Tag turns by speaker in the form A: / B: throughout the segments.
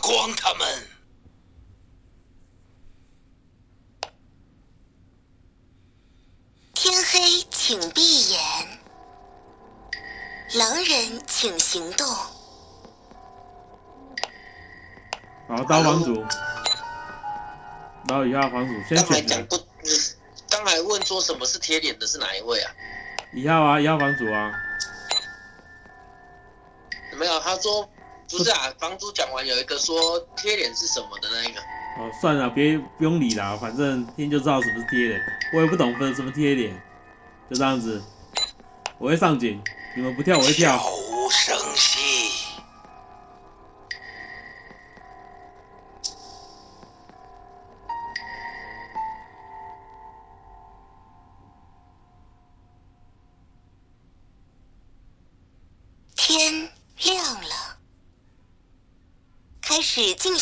A: 光他们。
B: 天黑，请闭眼。狼人，请行动。
C: 好，刀房主，然后以下房主先
D: 刚才
C: 选人，
D: 讲不，刚才问说什么是贴脸的是哪一位啊？
C: 一号啊，一号房主啊，
D: 没有，他说不是啊，房主讲完有一个说贴脸是什么的那一个，
C: 哦，算了，别不用理啦，反正听就知道什么是贴脸，我也不懂分什么贴脸，就这样子，我会上警，你们不跳我会跳，
A: 悄无声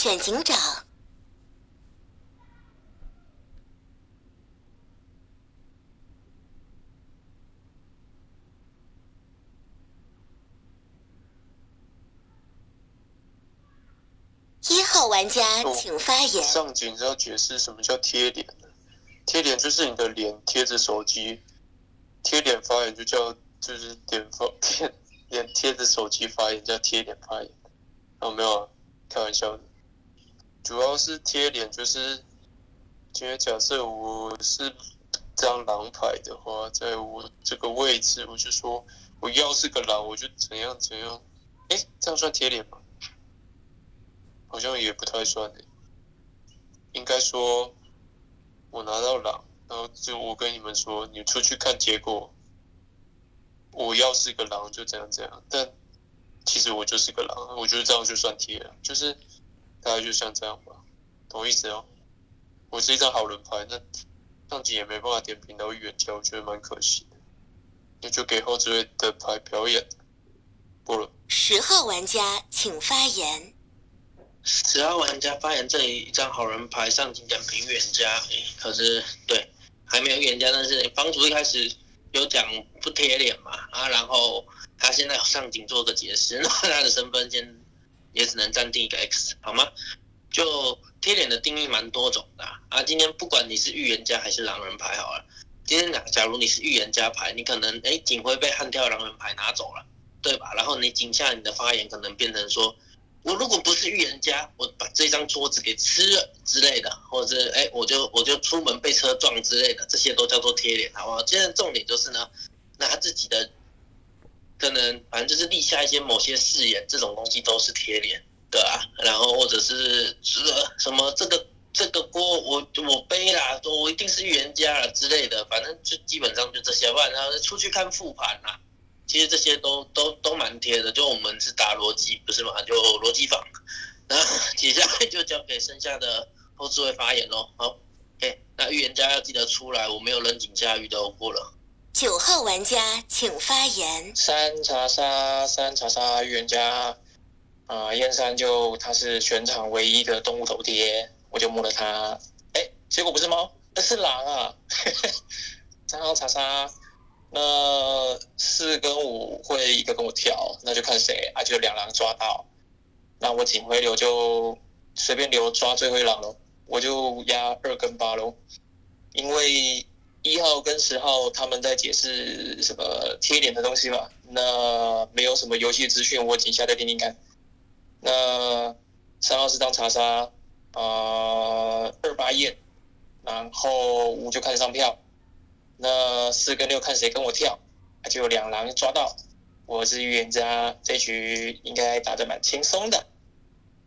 B: 选警长。一号玩家
E: 哦
B: 请发言。
E: 上警是要解释什么叫贴脸的。贴脸就是你的脸贴着手机，贴脸发言就叫就是点发贴 脸贴着手机发言叫贴脸发言。哦，没有啊，开玩笑的。主要是贴脸，就是今天假设我是张狼牌的话，在我这个位置，我就说我要是个狼，我就怎样怎样。哎，这样算贴脸吗？好像也不太算诶。应该说，我拿到狼，然后就我跟你们说，你出去看结果，我要是个狼就这样这样，但其实我就是个狼，我觉得这样就算贴了，就是大概就像这样吧，懂意思哦？我是一张好人牌，那上级也没办法点评到预言家，我觉得蛮可惜的，那就给后置位的牌表演不了。
B: 十号玩家请发言。
D: 十号玩家发言这一张好人牌上警点评预言家，诶可是对还没有预言家，但是房主一开始有讲不贴脸嘛啊，然后他现在有上警做个解释，那他的身份先也只能暂定一个 X 好吗？就贴脸的定义蛮多种的啊，今天不管你是预言家还是狼人牌好了，今天假假如你是预言家牌，你可能诶警徽被悍跳狼人牌拿走了，对吧？然后你警下你的发言可能变成说。我如果不是预言家，我把这张桌子给吃了之类的，或者是哎，我就我就出门被车撞之类的，这些都叫做贴脸，好不好？现在重点就是呢，拿自己的可能反正就是立下一些某些誓言，这种东西都是贴脸，对啊。然后或者是这什么这个这个锅我我背啦，我一定是预言家啊之类的，反正就基本上就这些，不然然后出去看复盘啦。其实这些都都都蛮贴的，就我们是打逻辑，不是嘛？就逻辑坊。那 接下来就交给剩下的后置位发言喽。好，OK，那预言家要记得出来，我没有人警下狱的，我过了。
B: 九号玩家请发言。
E: 三查杀，三查杀预言家，啊、燕山就他是全场唯一的动物头贴，我就摸了他，哎，结果不是猫，那是狼啊！三号查杀，那四跟五会一个跟我跳，那就看谁。啊，就两狼抓到，那我警徽流就随便留抓最后一狼喽，我就压二跟八喽，因为一号跟十号他们在解释什么贴脸的东西吧，那没有什么游戏资讯，我警下再听听看。那三号是当查杀，呃，二八验，然后五就看上票，那四跟六看谁跟我跳，就两狼抓到。我是预言家，这局应该打得蛮轻松的。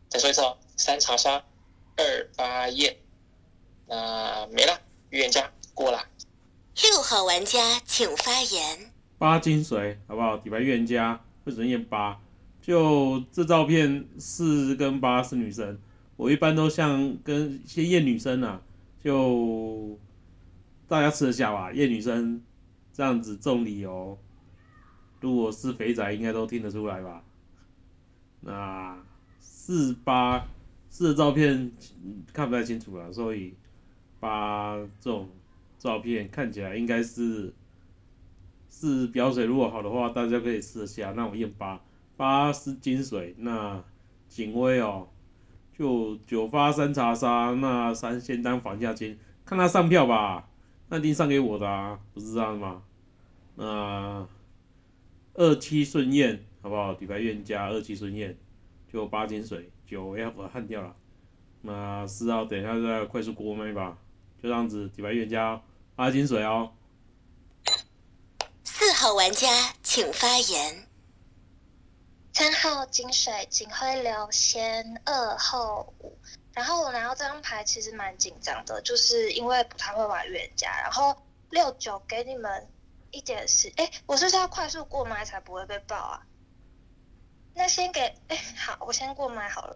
E: 再说一次哦，三查杀，二八验，那没了，预言家过了。
B: 六号玩家请发言。
C: 八金水好不好？底牌预言家为什么验八？就这照片四跟八是女生，我一般都像跟先验女生啊，就大家吃得下吧？验女生这样子重理由，如果是肥仔应该都听得出来吧？那四八四的照片看不太清楚了，所以八这种照片看起来应该是是表水，如果好的话，大家可以试一下。那我验八，八是金水，那警徽哦，就九发三查杀，那三先当房价金，看他上票吧，那一定上给我的啊，不是这样吗？那二七顺验好不好？底牌院加二七顺验，就八金水，九要把焊掉了。那四号等一下再快速过麦吧，就这样子，底牌院加八金水哦。
B: 四号玩家请发言。
F: 三号金水警徽流先二后五，然后我拿到这张牌其实蛮紧张的，就是因为不太会玩预言家。然后六九给你们一点时，哎，我是不是要快速过麦才不会被爆啊？那先给，哎，好，我先过麦好了。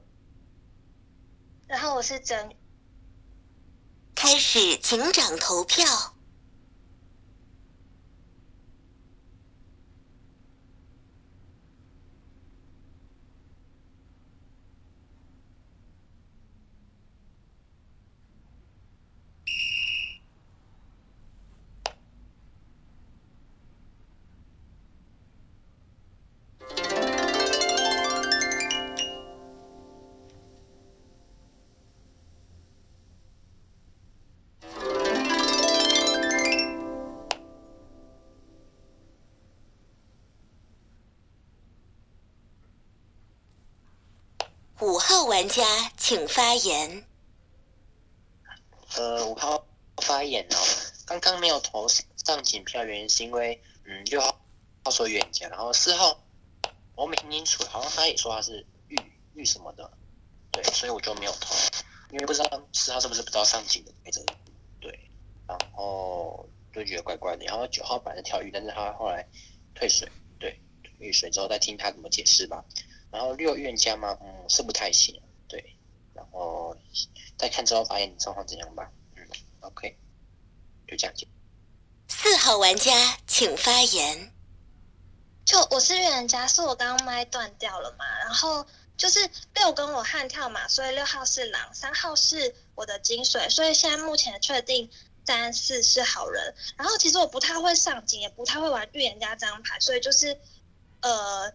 F: 然后我是真，
B: 开始警长投票。玩家请发言。
G: 呃，五号发言哦。刚刚没有投上警票，原因是因为嗯六号号说预言家，然后四号我没听清楚，好像他也说他是预预什么的，对，所以我就没有投，因为不知道四号是不是不知道上警的规则，对，然后就觉得怪怪的。然后九号本来是跳预，但是他后来退水，对，退水之后再听他怎么解释吧。然后六预言家吗？嗯，是不太行，对，然后再看之后发现状况怎样吧。嗯，OK，就这样子。
B: 四号玩家请发言。
F: 就我是预言家，是我刚刚麦断掉了嘛，然后就是六跟我悍跳嘛，所以六号是狼，三号是我的金水，所以现在目前确定三四是好人。然后其实我不太会上警，也不太会玩预言家这张牌，所以就是呃。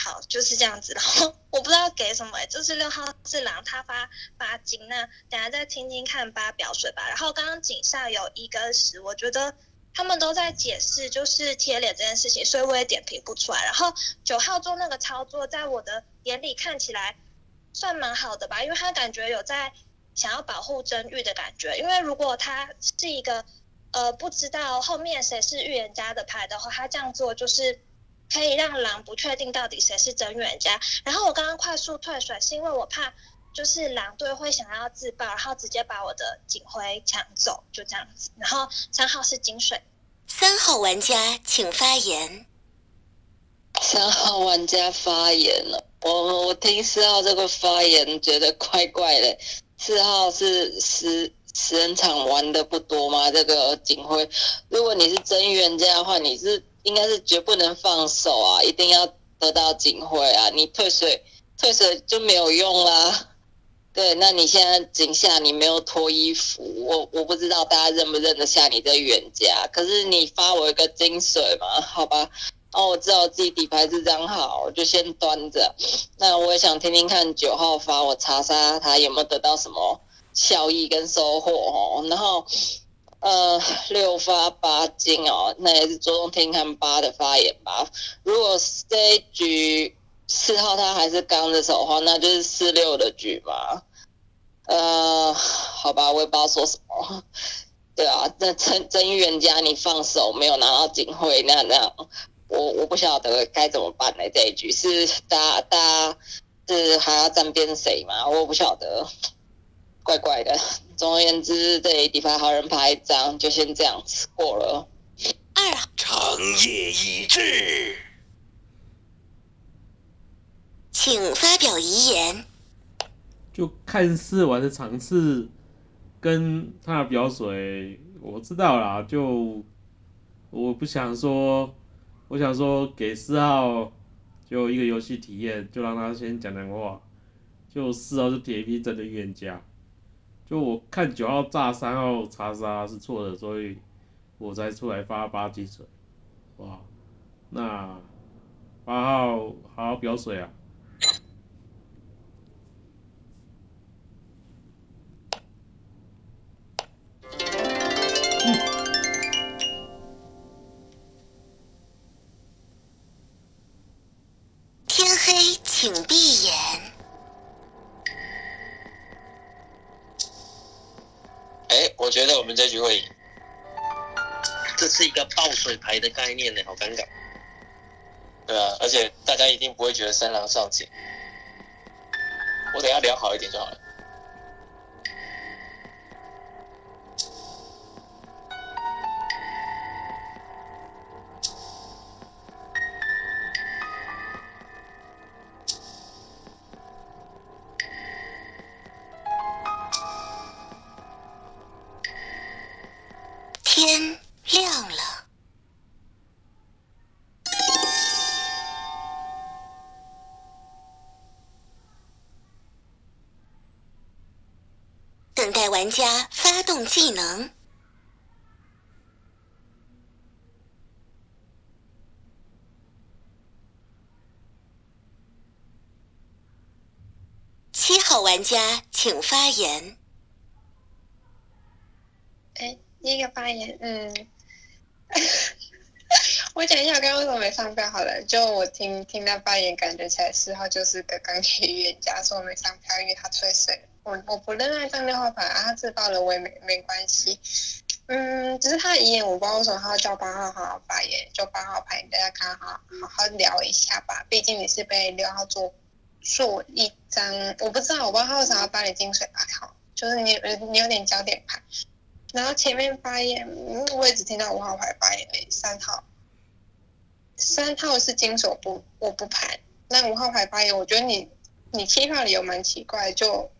F: 好，就是这样子。然后我不知道给什么，就是六号是狼，他发八金。那等下再听听看八表水吧。然后刚刚井上有一跟十，我觉得他们都在解释就是贴脸这件事情，所以我也点评不出来。然后九号做那个操作，在我的眼里看起来算蛮好的吧，因为他感觉有在想要保护真玉的感觉。因为如果他是一个呃不知道后面谁是预言家的牌的话，他这样做就是。可以让狼不确定到底谁是真预言家。然后我刚刚快速退水，是因为我怕就是狼队会想要自爆，然后直接把我的警徽抢走，就这样子。然后三号是金水，
B: 三号玩家请发言。
H: 三号玩家发言了，我我听四号这个发言觉得怪怪的。四号是十十人场玩的不多吗？这个警徽，如果你是真预言家的话，你是。应该是绝不能放手啊！一定要得到警徽啊！你退水退水就没有用啦。对，那你现在井下你没有脱衣服，我我不知道大家认不认得下你的远家。可是你发我一个金水嘛，好吧？哦，我知道我自己底牌是这样好，我就先端着。那我也想听听看九号发我查杀他有没有得到什么效益跟收获哦。然后。呃，六发八金哦，那也是着重听看八的发言吧。如果这一局四号他还是刚的手的话，那就是四六的局嘛。呃，好吧，我也不知道说什么。对啊，那真真预言家你放手没有拿到警徽，那那我我不晓得该怎么办呢？这一局是大大家是还要站边谁嘛？我不晓得。怪怪的，总而言之，这底牌好人牌一张就先这样子过了。
B: 二
A: 长夜已至，
B: 请发表遗言。
C: 就看似玩的场次跟他的表水，我知道啦。就我不想说，我想说给四号就一个游戏体验，就让他先讲讲话。就四号是铁皮真的预言家。就我看九号炸三号查杀是错的，所以我才出来发八金水，哇，那八号好好表水啊。
D: 念呢，好尴尬。
E: 对啊，而且大家一定不会觉得三郎上警。我等下聊好一点就好了。
B: 玩家发动技能。七号玩家请发言。
I: 哎，第一个发言，嗯，我讲一下我刚刚为什么没上票好了。就我听听他发言，感觉起来四号就是个钢铁预言家，说没上票，因为他退水了。我我不认那张六号牌啊，他自爆了我也没没关系。嗯，只是他的遗言我不知道为什么他要叫八号好好发言，就八号牌你大家看好好好聊一下吧。毕竟你是被六号做做一张，我不知道我不知道他为啥要把你金水牌好，就是你你有点焦点牌。然后前面发言，我也只听到五号牌发言而已，三号，三号是金手不我不盘，那五号牌发言，我觉得你你七号理由蛮奇怪，就，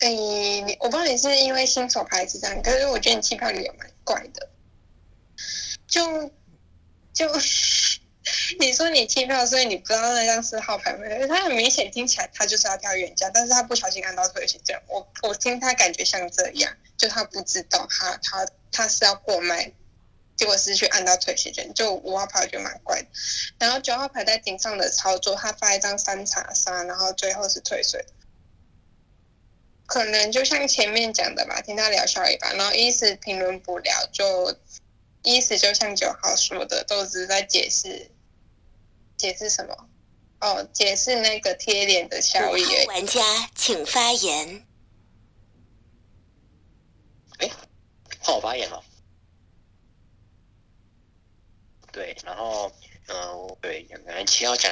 I: 诶、你我不知道你是因为新手牌是这样，可是我觉得你气票理由蛮怪的，就就 你说你气票，所以你不知道那张是号牌吗？他很明显听起来他就是要挑原价，但是他不小心按到退行这样，我我听他感觉像这样，就他不知道他他他是要过麦，结果是去按到退行券，就五号牌就蛮怪的。然后九号牌在顶上的操作，他发一张三叉杀，然后最后是退水。可能就像前面讲的吧，听他聊笑一把，然后意思评论不了，就意思就像九号说的，都只是在解释解释什么？哦，解释那个贴脸的效益。
B: 五号玩家请发言。
D: 换我发言了。对，然后，嗯、对，刚才七号讲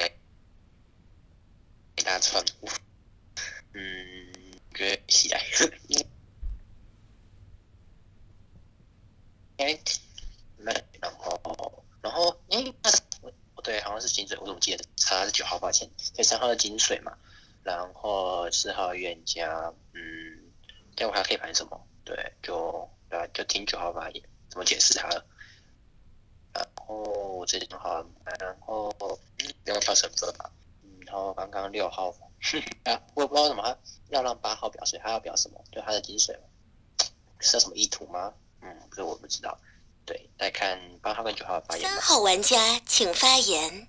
D: 一大串，嗯，觉起来，哎，那然后，然后，哎，那不对，好像是金水，我怎么记得他是九号发现，对，三号是金水嘛，然后四号预言家，嗯，待会还可以盘什么？对，就对啊，就听九号发言，怎么解释他。然后我这里正好，然后嗯不用跳成分吧，嗯，然后刚刚六号，啊，我也不知道怎么他要让八号表示，他要表什么？对他的金水吗？是有什么意图吗？嗯，这我不知道。对，来看八号跟九号的发言。
B: 三号玩家请发言。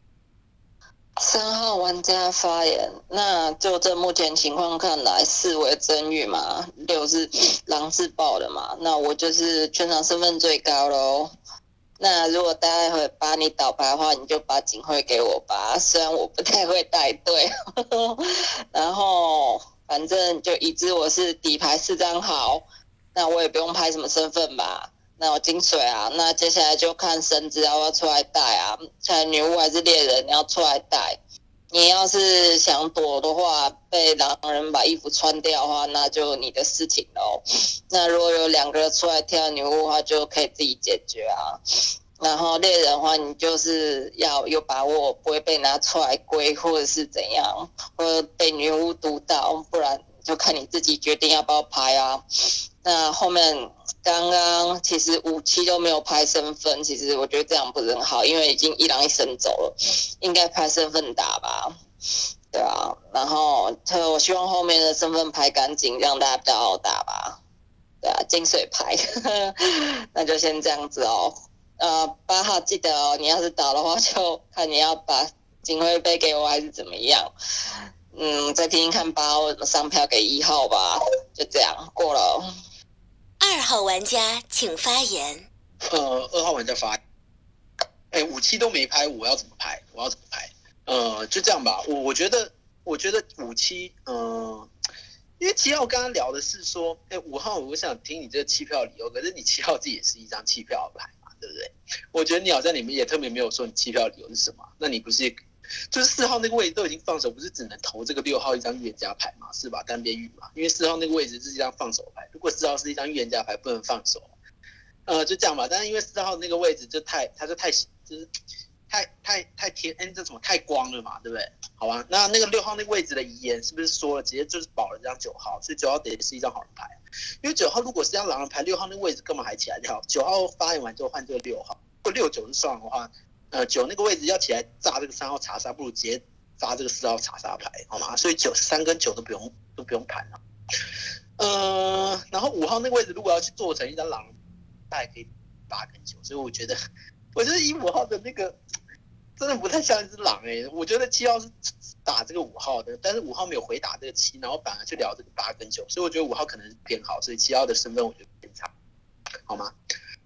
H: 三号玩家发言，那就这目前情况看来，四为真玉嘛，六是狼自爆的嘛，那我就是全场身份最高喽。那如果待会把你倒牌的话，你就把警徽给我吧，虽然我不太会带队，然后反正就已知我是底牌四张好，那我也不用拍什么身份吧。那我金水啊，那接下来就看神子要不要出来带啊，看女巫还是猎人你要出来带。你要是想躲的话，被狼人把衣服穿掉的话，那就你的事情喽。那如果有两个人出来跳女巫的话，就可以自己解决啊。然后猎人的话，你就是要有把握不会被拿出来归，或者是怎样，或者被女巫毒到，不然就看你自己决定要不要拍啊。那后面刚刚其实五期都没有拍身份，其实我觉得这样不是很好，因为已经一狼一神走了，应该拍身份打吧。对啊，然后我希望后面的身份拍干净，让大家比较好打吧。对啊，金水牌，那就先这样子哦。呃，八号记得哦，你要是打的话，就看你要把警徽杯给我还是怎么样。嗯，再听听看八号怎么上票给一号吧。就这样过了哦。
B: 二号玩家请发言。
J: 呃，二号玩家发，哎，五期都没拍，我要怎么拍？我要怎么拍？呃，就这样吧。我我觉得，我觉得五期，呃，因为七号刚刚聊的是说，哎，五号我想听你这个弃票理由，可是你七号自己也是一张弃票牌嘛，对不对？我觉得你好像你们也特别没有说你弃票理由是什么，那你不是就是四号那个位置都已经放手，不是只能投这个六号一张预言家牌嘛，是吧？单边预嘛，因为四号那个位置是一张放手牌，如果四号是一张预言家牌，不能放手，呃，就这样吧。但是因为四号那个位置就太，它就太就是太太太天，哎，这什么太光了嘛，对不对？好吧，那那个六号那个位置的遗言是不是说了，直接就是保了这张九号，所以九号得是一张好人牌，因为九号如果是张狼人牌，六号那个位置干嘛还起来跳？九号发言完之后换这个六号，如果六九是双的话，呃，九那个位置要起来炸这个三号查杀，不如直接炸这个四号查杀牌，好吗？所以九三跟九都不用都不用盘了，呃，然后五号那个位置如果要去做成一张狼大概可以八跟九，所以我觉得，我觉得以五号的那个。真的不太像一只狼哎，我觉得七号是打这个五号的，但是五号没有回打这个七，然后反而去聊这个八跟九，所以我觉得五号可能是偏好，所以七号的身份我觉得偏差，好吗？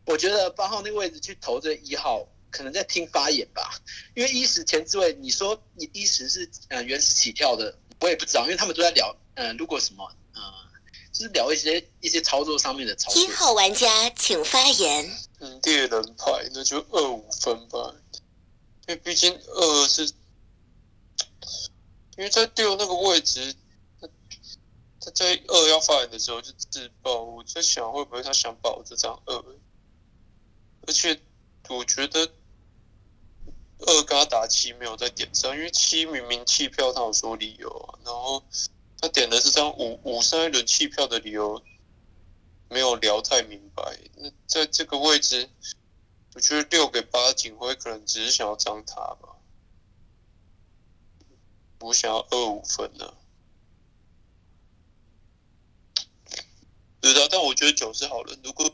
J: 我觉得八号那个位置去投这一号，可能在听发言吧，因为一时前置位，你说你一时是呃原始起跳的，我也不知道，因为他们都在聊，嗯，如果什么，呃，就是聊一些一些操作上面的操作。
B: 一号玩家请发言。
E: 嗯，猎人牌那就二五分吧。因为毕竟二是，因为在六那个位置，他他在二要发言的时候就自爆。我在想会不会他想保这张二，而且我觉得二跟他打七没有在点上，因为七明明弃票，他有说理由啊，然后他点的这张五五三轮弃票的理由没有聊太明白。那在这个位置。我觉得六给八警徽可能只是想要张他吧，我想要二五分呢。对的，但我觉得九是好人。如果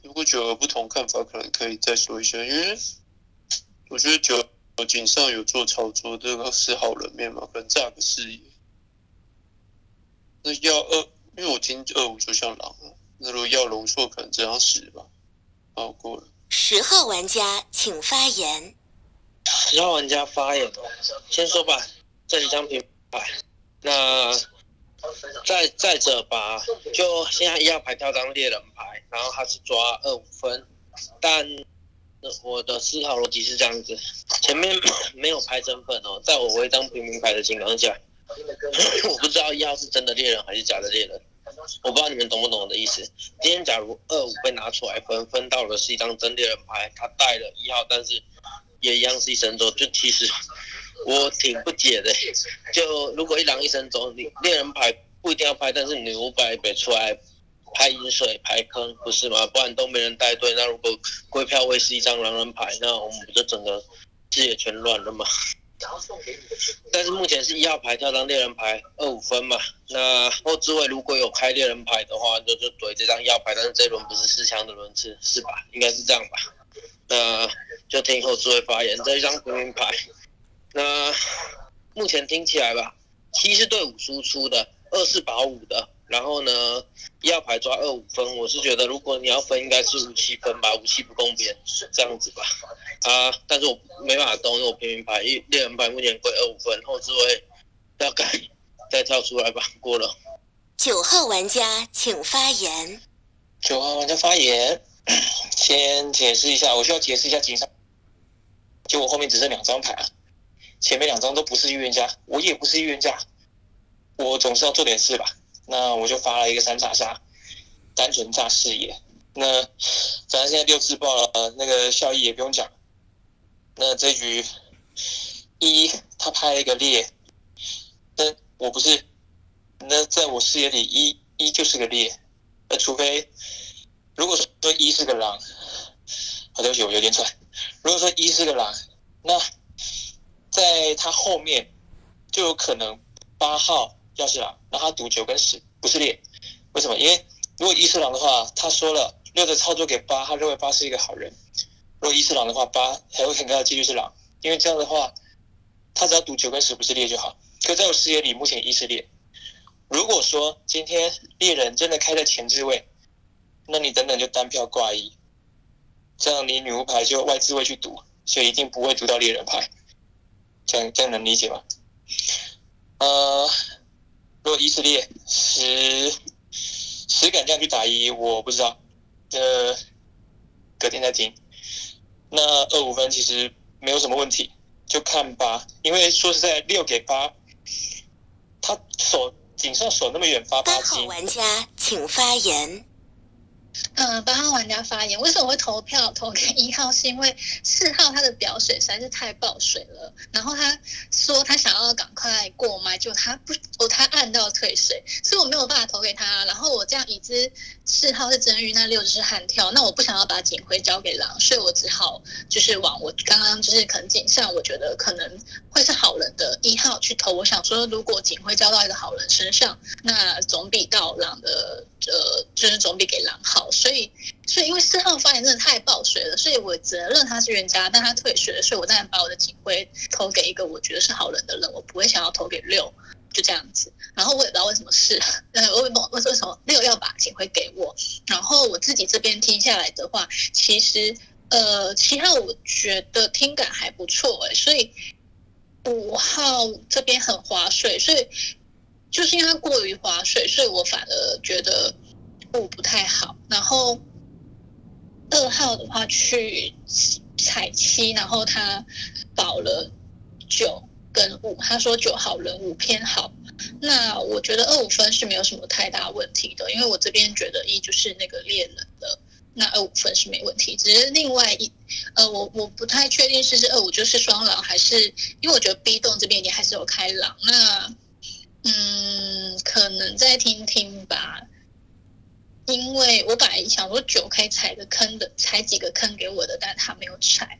E: 如果九有不同看法，可能可以再说一下。因为我觉得九井上有做操作，这个是好人面嘛，可能炸个视野。那要二，因为我听二五就像狼了。那如果要龙硕，可能这样死吧。好过了。
B: 十号玩家请发言。
D: 十号玩家发言哦，先说吧，这几张平牌，那再再者吧，就现在一号牌跳张猎人牌，然后他是抓二五分，但我的思考逻辑是这样子，前面没有拍身份哦，在我为一张平民牌的情况下，我不知道一号是真的猎人还是假的猎人。我不知道你们懂不懂我的意思。今天假如二五被拿出来分，分到的是一张真猎人牌，他带了一号，但是也一样是一神走，就其实我挺不解的。就如果一狼一神走，你猎人牌不一定要拍，但是你五百北出来拍饮水、排坑，不是吗？不然都没人带队。那如果归票位是一张狼人牌，那我们不就整个视野全乱了吗？但是目前是一号牌跳张猎人牌二五分嘛，那后置位如果有开猎人牌的话，就就怼这张一号牌，但是这轮不是四枪的轮次是吧？应该是这样吧？那就听后置位发言，这一张平民牌，那目前听起来吧，七是对五输出的，二是保五的。然后呢，一号牌抓二五分，我是觉得如果你要分，应该是五七分吧，五七不公平，这样子吧。啊，但是我没办法动，因为我平民牌一猎人牌目前归二五分，后置位大概再跳出来吧，过了。
B: 九号玩家请发言。
E: 九号玩家发言，先解释一下，我需要解释一下警上，就我后面只剩两张牌啊，前面两张都不是预言家，我也不是预言家，我总是要做点事吧。那我就发了一个三叉杀，单纯炸视野。那反正现在六次爆了，那个效益也不用讲。那这局一他拍了一个猎，那我不是，那在我视野里一一就是个猎。那除非如果说一是个狼，好对不起我有点喘。如果说一是个狼，那在他后面就有可能八号。要是狼，那他赌九跟十不是猎，为什么？因为如果一是狼的话，他说了六的操作给八，他认为八是一个好人。如果一是狼的话，八还有很高的几率是狼，因为这样的话，他只要赌九跟十不是猎就好。可在我视野里，目前一是猎。如果说今天猎人真的开在前置位，那你等等就单票挂一，这样你女巫牌就外置位去赌，所以一定不会赌到猎人牌。这样这样能理解吗？呃。如果以色列十十敢这样去打一，我不知道，呃隔天再听。那二五分其实没有什么问题，就看吧。因为说实在，六给八，他守仅剩守那么远发
B: 八
E: 八金，
B: 号玩家请发言。
K: 嗯，八号玩家发言，为什么我会投票投给一号？是因为四号他的表水实在是太爆水了，然后他说他想要赶快过麦，就他不，哦，他按到退水，所以我没有办法投给他。然后我这样已知四号是真玉，那六就是悍跳，那我不想要把警徽交给狼，所以我只好就是往我刚刚就是可能警上，我觉得可能会是好人的一号去投。我想说，如果警徽交到一个好人身上，那总比到狼的呃，就是总比给狼好。所以，所以因为四号发言真的太爆水了，所以我只能认他是冤家，但他退学了，所以我当然把我的警徽投给一个我觉得是好人的人，我不会想要投给六，就这样子。然后我也不知道为什么是，呃，我也不为什么六要把警徽给我。然后我自己这边听下来的话，其实呃，七号我觉得听感还不错哎，所以五号这边很划水，所以就是因为它过于划水，所以我反而觉得五不太好。然后二号的话去踩七，然后他保了九跟五，他说九好人五偏好。那我觉得二五分是没有什么太大问题的，因为我这边觉得一就是那个猎人的，那二五分是没问题。只是另外一呃，我我不太确定是是二五就是双狼，还是因为我觉得 B 栋这边也还是有开狼，那嗯，可能再听听吧。因为我本来想说九可以踩个坑的，踩几个坑给我的，但他没有踩。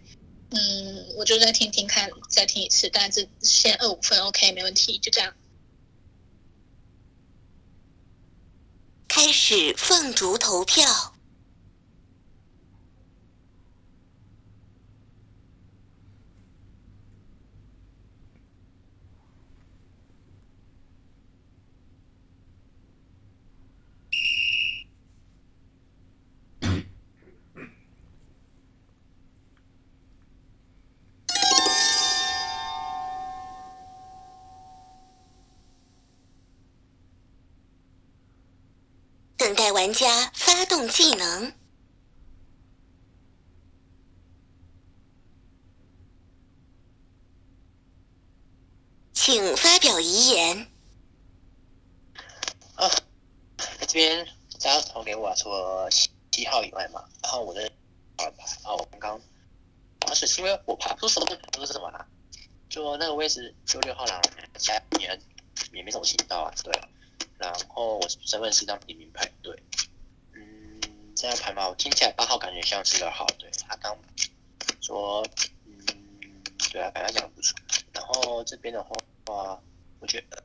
K: 嗯，我就再听听看，再听一次，但是先二五分 OK 没问题，就这样。
B: 开始凤竹投票。等待玩家发动技能。请发表遗言。
G: 啊，这边大家投给我，除了七号以外嘛，然后我的二牌，然后我刚刚打水是因为我爬不出什么不是什么啦，就那个位置就六号狼，其他也也没什么情到啊，对啊，然后我身份是一张平民牌，对，嗯，这样牌嘛，我听起来八号感觉像是二号，对他刚说，嗯，对啊，感觉讲的不错，然后这边的话，我觉得。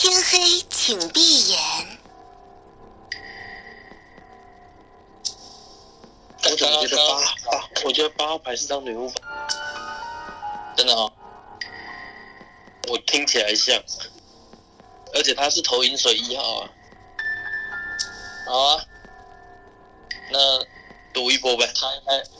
B: 天黑，请闭眼。
G: 我怎么觉得八八？我觉得八号牌是张女巫牌，真的哦，我听起来像，而且他是投饮水一号啊，好啊，那赌一波呗，开开，七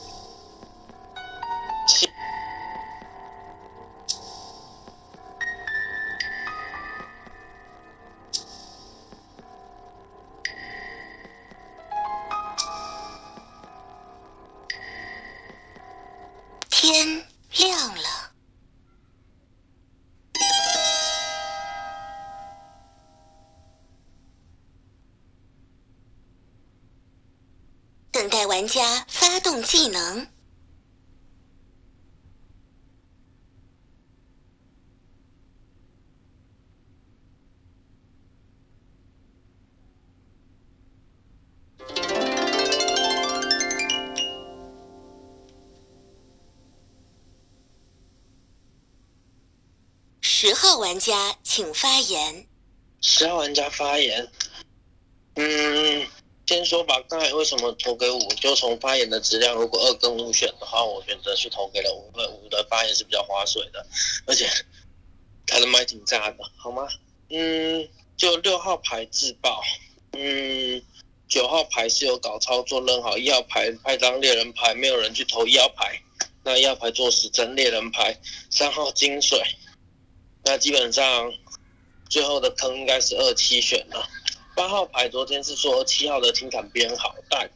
B: 天亮了。等待玩家发动技能。玩家请发言。
D: 十号玩家发言。嗯，先说吧，刚才为什么投给五？就从发言的质量，如果二跟五选的话，我选择去投给了五，因为五的发言是比较划水的，而且他的麦挺炸的，好吗？嗯，就六号牌自爆，嗯，九号牌是有搞操作扔好，一号牌拍张猎人牌，没有人去投一号牌，那一号牌做死真猎人牌，三号金水。那基本上最后的坑应该是二七选了。八号牌昨天是说七号的听感编好，但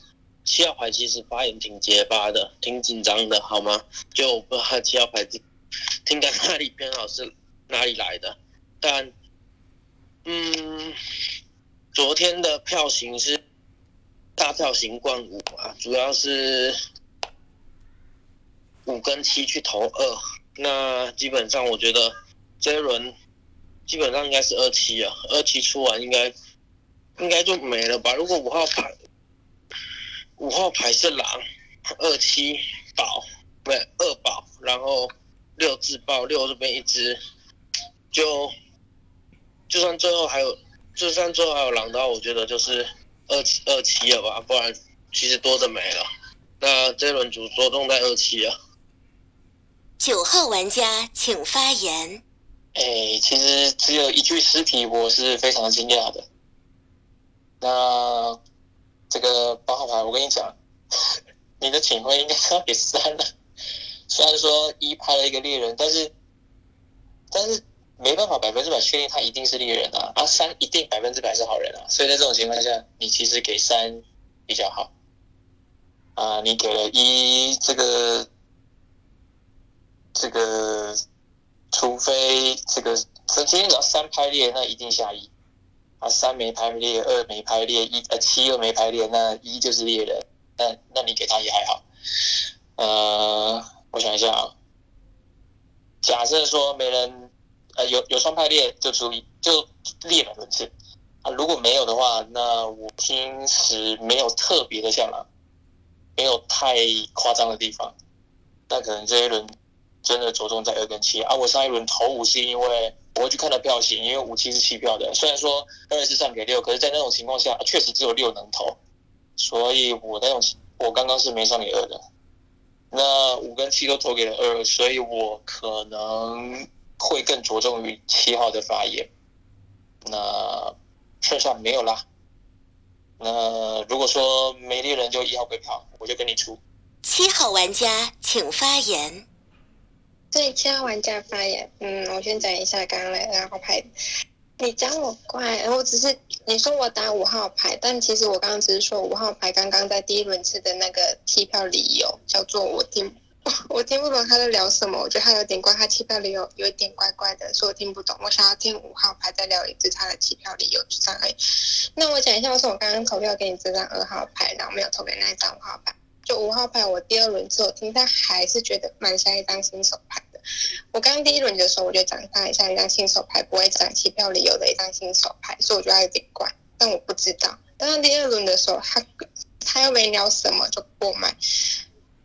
D: 七号牌其实发言挺结巴的，挺紧张的，好吗？就不知道七号牌听感哪里编好是哪里来的。但嗯，昨天的票型是大票型冠五啊，主要是五跟七去投二。那基本上我觉得。这一轮基本上应该是二七啊，二七出完应该应该就没了吧？如果五号牌五号牌是狼，二七宝对二宝，然后六自爆六这边一只，就就算最后还有就算最后还有狼的话，我觉得就是二七二七了吧？不然其实多的没了。那这轮主着重在二七啊。
B: 九号玩家请发言。
E: 哎，其实只有一具尸体，我是非常惊讶的。那这个八号牌，我跟你讲，你的警徽应该要给三了。虽然说一拍了一个猎人，但是但是没办法百分之百确定他一定是猎人啊。啊，三一定百分之百是好人啊。所以在这种情况下，你其实给三比较好。啊，你给了一这个这个。除非这个今天只要三拍列，那一定下一啊，三没拍列，二没拍列，一呃七又没拍列，那一就是猎人，那那你给他也还好。呃，我想一下啊，假设说没人呃有有双排列就足以就猎人轮次啊，如果没有的话，那我平时没有特别的像狼，没有太夸张的地方，那可能这一轮。真的着重在二跟七啊！我上一轮投五是因为我会去看到票型，因为五七是弃票的。虽然说二是上给六，可是在那种情况下，确实只有六能投，所以我那种我刚刚是没上给二的。那五跟七都投给了二，所以我可能会更着重于七号的发言。那剩下没有啦。那如果说没猎人就一号归票，我就跟你出。
B: 七号玩家请发言。
I: 对，七号玩家发言。嗯，我先讲一下刚刚那号牌。你讲我怪，我只是你说我打五号牌，但其实我刚刚只是说五号牌刚刚在第一轮次的那个弃票理由叫做我听 我听不懂他在聊什么，我觉得他有点怪，他弃票理由有点怪怪的，所以我听不懂。我想要听五号牌再聊一次他的弃票理由，就这样而已。那我讲一下，我说我刚刚投票给你这张二号牌，然后没有投给那一张五号牌。就五号牌，我第二轮之后听，但还是觉得蛮像一张新手牌的。我刚刚第一轮的时候，我就讲它很像一张新手牌，不会讲弃票理由的一张新手牌，所以我觉得有点怪。但我不知道，但是第二轮的时候，他他又没聊什么就过麦。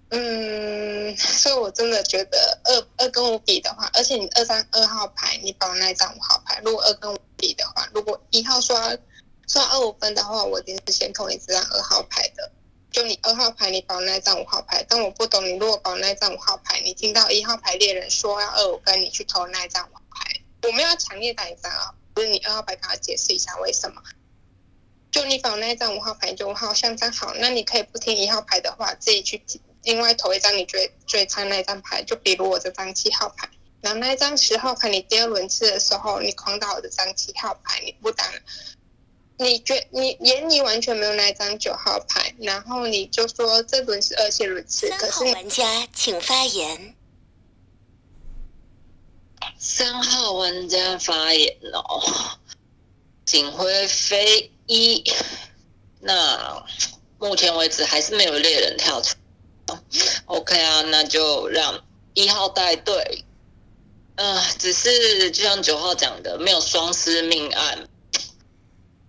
I: 嗯，所以我真的觉得二二跟五比的话，而且你二张二号牌，你保那张五号牌，如果二跟五比的话，如果一号刷刷二五分的话，我一定是先同意这张二号牌的。就你二号牌，你保那张五号牌，但我不懂你如果保那张五号牌，你听到一号牌猎人说要二五分，你去投那一张五号牌，我们要强烈打一张啊！不是你二号牌，跟他解释一下为什么？就你保那张五号牌，就五号像张好，那你可以不听一号牌的话，自己去另外投一张你最最差那张牌，就比如我这张七号牌，然后那一张十号牌，你第二轮次的时候，你狂打我这张七号牌，你不打。你觉你眼里完全没有那张九号牌，然后你就说这轮是二线轮次，
B: 可是玩家请发言。
H: 三号玩家发言哦，警徽飞一，那目前为止还是没有猎人跳出。OK 啊，那就让一号带队。呃，只是就像九号讲的，没有双尸命案。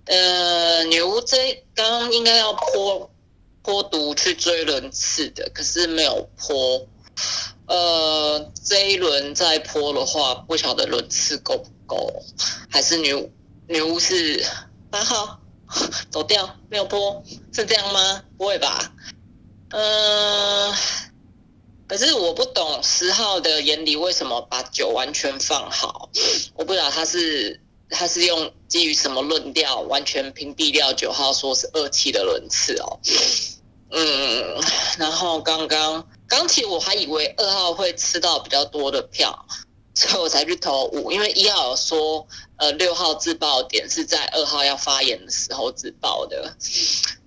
H: 呃，女巫这刚刚应该要泼泼毒去追轮次的，可是没有泼。呃，这一轮再泼的话，不晓得轮次够不够，还是女女巫是八号 走掉没有泼，是这样吗？不会吧？嗯、可是我不懂十号的眼里为什么把酒完全放好，我不知道他是他是用基于什么论调完全屏蔽掉九号说是二期的轮次哦。嗯，然后刚刚刚其实我还以为二号会吃到比较多的票，所以我才去投五，因为一号有说呃六号自爆点是在二号要发言的时候自爆的，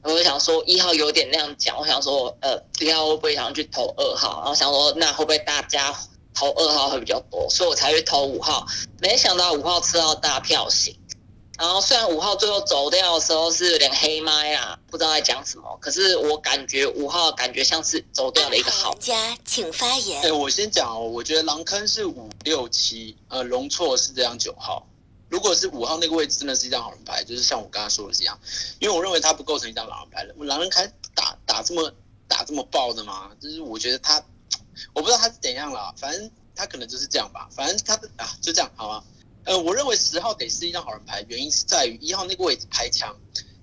H: 我想说一号有点那样讲，我想说呃一号会不会想去投二号，然后想说那会不会大家投二号会比较多，所以我才去投五号，没想到五号吃到大票型。然后虽然五号最后走掉的时候是有点黑麦啊，不知道在讲什么，可是我感觉五号感觉像是走掉了一个好
B: 玩。家请发言
J: 哎、。我先讲哦，我觉得狼坑是五六七，呃，龙错是这张九号。如果是五号那个位置，真的是一张好人牌，就是像我刚刚说的这样，因为我认为它不构成一张狼人牌了。狼人开打打这么打这么爆的嘛，就是我觉得他，我不知道他是怎样啦，反正他可能就是这样吧，反正他啊就这样好吗？呃，我认为十号得是一张好人牌，原因是在于一号那个位置开枪，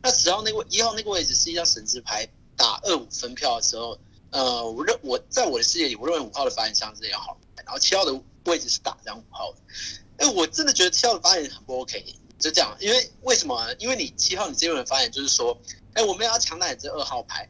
J: 那十号那个一号那个位置是一张神之牌，打二五分票的时候，呃，我认我在我的视野里，我认为五号的发言像是这样好人牌，然后七号的位置是打这张五号的。哎，我真的觉得七号的发言很不 OK，就这样，因为为什么？因为你七号你这轮发言就是说，哎，我们要强打你这二号牌，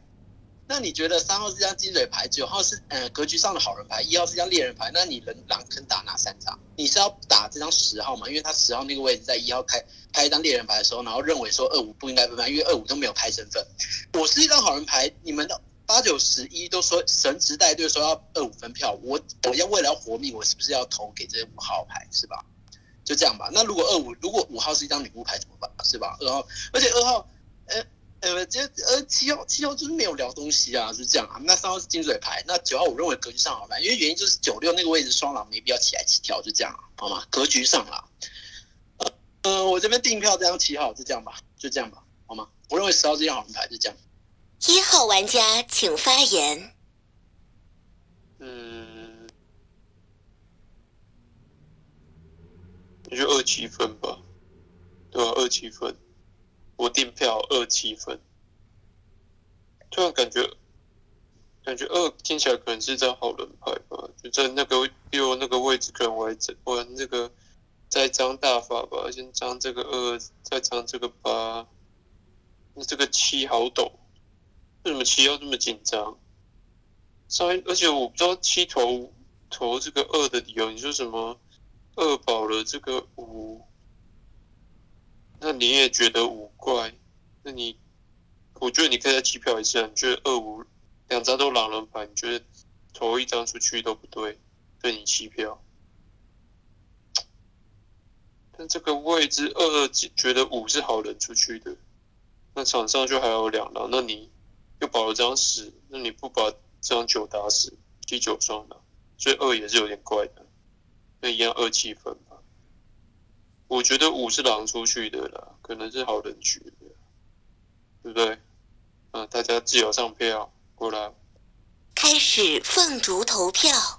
J: 那你觉得三号是张金水牌，九号是呃格局上的好人牌，一号是张猎人牌，那你能狼坑打哪三张？你是要打这张十号吗？因为他十号那个位置在一号开开一张猎人牌的时候，然后认为说二五不应该分牌，因为二五都没有开身份。我是一张好人牌，你们的八九十一都说神职带队说要二五分票，我我要为了要活命，我是不是要投给这五号牌是吧？就这样吧。那如果二五如果五号是一张女巫牌怎么办？是吧？二号，而且二号，呃呃，这呃七号七号就是没有聊东西啊，就是这样啊。那三号是金水牌，那九号我认为格局上好吧，因为原因就是九六那个位置双狼没必要起来起跳，就这样、啊，好吗？格局上啦。呃呃，我这边订票这张七号就这样吧，就这样吧，好吗？我认为十号这张好人牌就这样。
B: 一号玩家请发言。
L: 嗯，那就二七分吧，对吧、二七分，我订票二七分。突然感觉，感觉二听起来可能是张好人牌吧，就在那个六那个位置，可能我还在玩这个再张大法吧，先张这个二，再张这个八，那这个七好陡，为什么七要这么紧张？上一，而且我不知道七投投这个二的理由，你说什么二保了这个五，那你也觉得五怪，那你，我觉得你可以再弃票一次啊，你觉得二五两张都狼人牌，你觉得投一张出去都不对，对你弃票。但这个位置二二觉得五是好人出去的，那场上就还有两狼，那你又保了张十，那你不把这张九打死，第九双狼，所以二也是有点怪的，那一样二七分。我觉得五是狼出去的啦，可能是好人局的，对不对？嗯，大家自由上票过来。
B: 开始凤竹投票。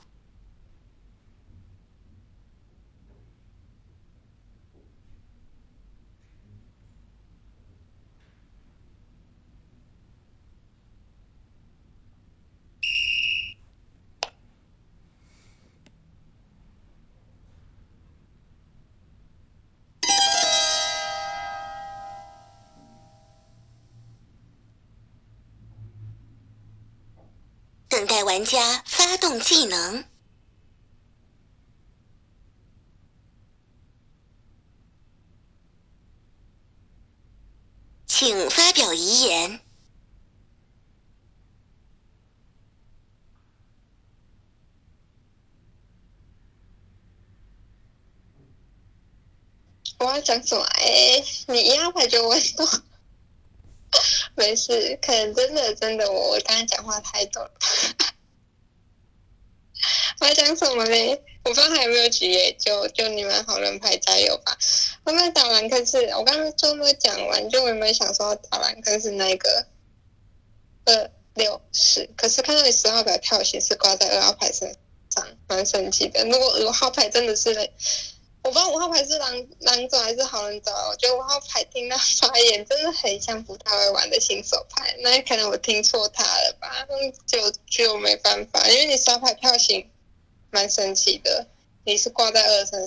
B: 等待玩家发动技能。请发表遗言。
I: 我要讲什么？哎、你一号牌就问我，没事，可能真的真的我我刚刚讲话太多了。我要讲什么嘞？我不知道还有没有举耶，就就你们好人牌加油吧！我们打兰克斯，我刚刚周末讲完，就原本想说打兰克斯那个二六十，可是看到你十号牌票型是挂在二号牌身上，蛮神奇的。如果五号牌真的是，我不知道五号牌是狼狼走还是好人走，我觉得五号牌听到发言真的很像不太会玩的新手牌，那可能我听错他了吧？就就没办法，因为你十号牌票型。蛮神奇的，你是挂在二三，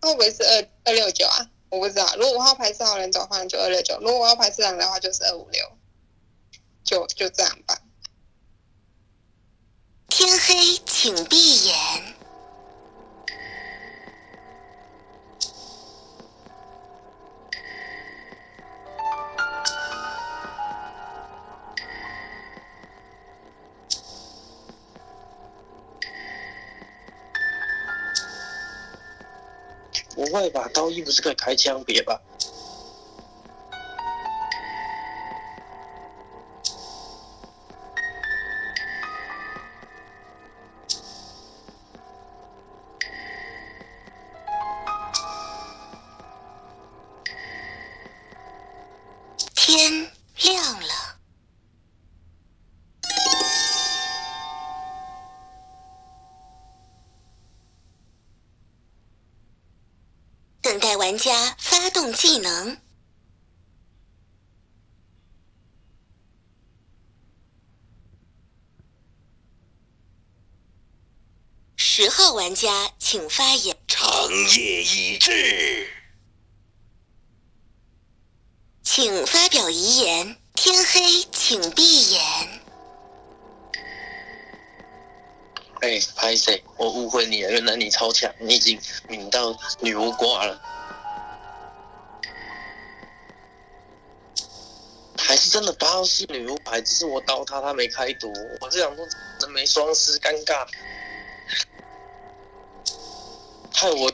I: 会不会是二二六九啊？我不知道。如果五号牌是好人走的话，就二六九；如果五号牌是狼的话，就是二五六。就就这样吧。
B: 天黑，请闭眼。
D: 不会吧？刀一不是可以开枪别吧？
B: 十号玩家请发言。
A: 长夜已至，
B: 请发表遗言。天黑，请闭眼。
D: 哎，拍谁？我误会你了，原来你超强，你已经抿到女巫挂了。还是真的八号是女巫牌，只是我刀他，他没开毒。我这两步真没双失，尴尬。害我